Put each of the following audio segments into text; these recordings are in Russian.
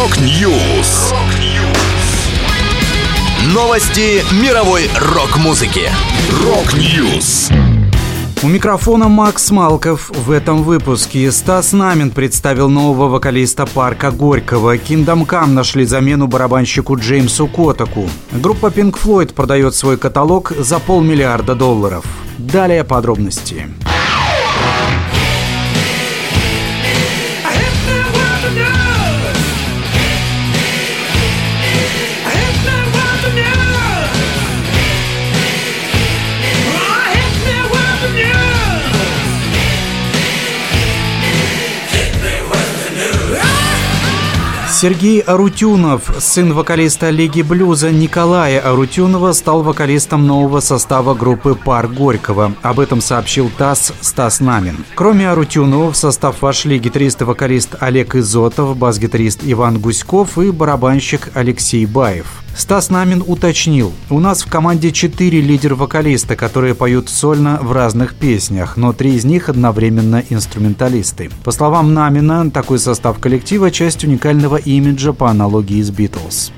Rock News. Новости мировой рок-музыки. Rock News. У микрофона Макс Малков. В этом выпуске Стас Намин представил нового вокалиста парка Горького. Kingdom Come нашли замену барабанщику Джеймсу Котаку. Группа Pink Floyd продает свой каталог за полмиллиарда долларов. Далее подробности. Сергей Арутюнов, сын вокалиста Лиги Блюза Николая Арутюнова, стал вокалистом нового состава группы «Пар Горького». Об этом сообщил ТАСС Стас Намин. Кроме Арутюнова в состав вошли гитарист и вокалист Олег Изотов, бас-гитарист Иван Гуськов и барабанщик Алексей Баев. Стас Намин уточнил, у нас в команде четыре лидер-вокалиста, которые поют сольно в разных песнях, но три из них одновременно инструменталисты. По словам Намина, такой состав коллектива – часть уникального имиджа по аналогии с «Битлз».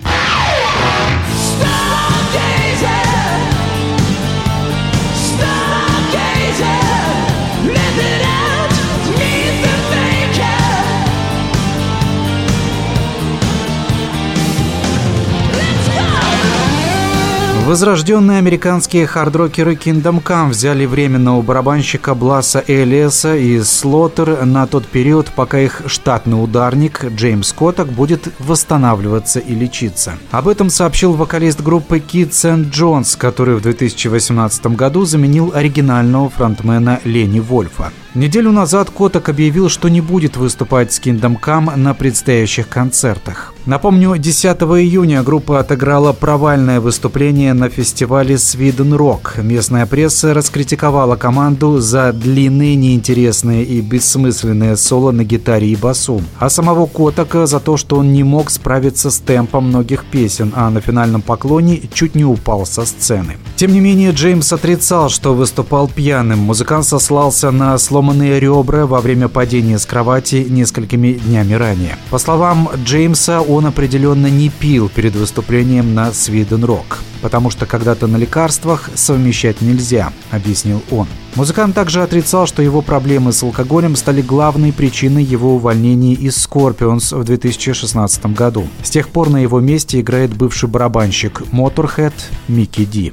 Возрожденные американские хардрокеры Kingdom Come взяли временного барабанщика Бласа Элиаса из Слоттер на тот период, пока их штатный ударник Джеймс Коттак будет восстанавливаться и лечиться. Об этом сообщил вокалист группы Kid St. John's, который в 2018 году заменил оригинального фронтмена Лени Вольфа. Неделю назад Коток объявил, что не будет выступать с Kingdom Come на предстоящих концертах. Напомню, 10 июня группа отыграла провальное выступление на фестивале Sweden Rock. Местная пресса раскритиковала команду за длинные, неинтересные и бессмысленные соло на гитаре и басу, а самого Котока за то, что он не мог справиться с темпом многих песен, а на финальном поклоне чуть не упал со сцены. Тем не менее, Джеймс отрицал, что выступал пьяным. Музыкант сослался на сломанные ребра во время падения с кровати несколькими днями ранее. По словам Джеймса, он определенно не пил перед выступлением на Sweden Rock, потому что когда-то на лекарствах совмещать нельзя, объяснил он. Музыкант также отрицал, что его проблемы с алкоголем стали главной причиной его увольнения из Scorpions в 2016 году. С тех пор на его месте играет бывший барабанщик Motorhead Микки Ди.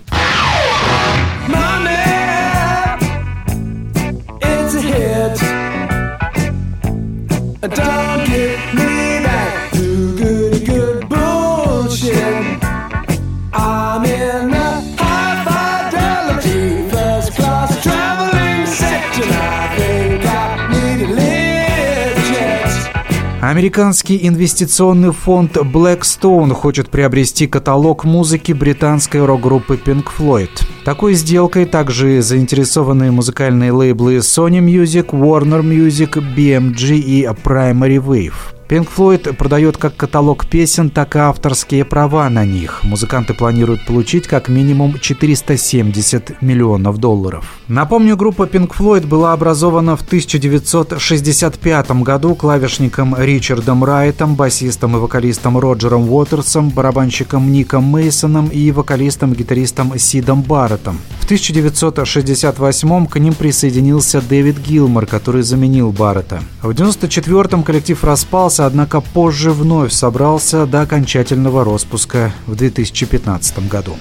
Американский инвестиционный фонд Blackstone хочет приобрести каталог музыки британской рок-группы Pink Floyd. Такой сделкой также заинтересованы музыкальные лейблы Sony Music, Warner Music, BMG и Primary Wave. Pink Floyd продает как каталог песен, так и авторские права на них. Музыканты планируют получить как минимум 470 миллионов долларов. Напомню, группа Pink Floyd была образована в 1965 году клавишником Ричардом Райтом, басистом и вокалистом Роджером Уотерсом, барабанщиком Ником Мейсоном и вокалистом-гитаристом Сидом Барреттом. В 1968 к ним присоединился Дэвид Гилмор, который заменил Баррета. В 1994 коллектив распался, распался, однако позже вновь собрался до окончательного роспуска в 2015 году.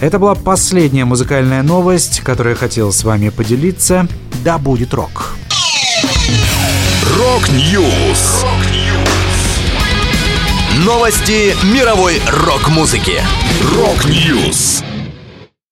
Это была последняя музыкальная новость, которую я хотел с вами поделиться. Да будет рок! Rock News! Новости мировой рок-музыки. Rock News!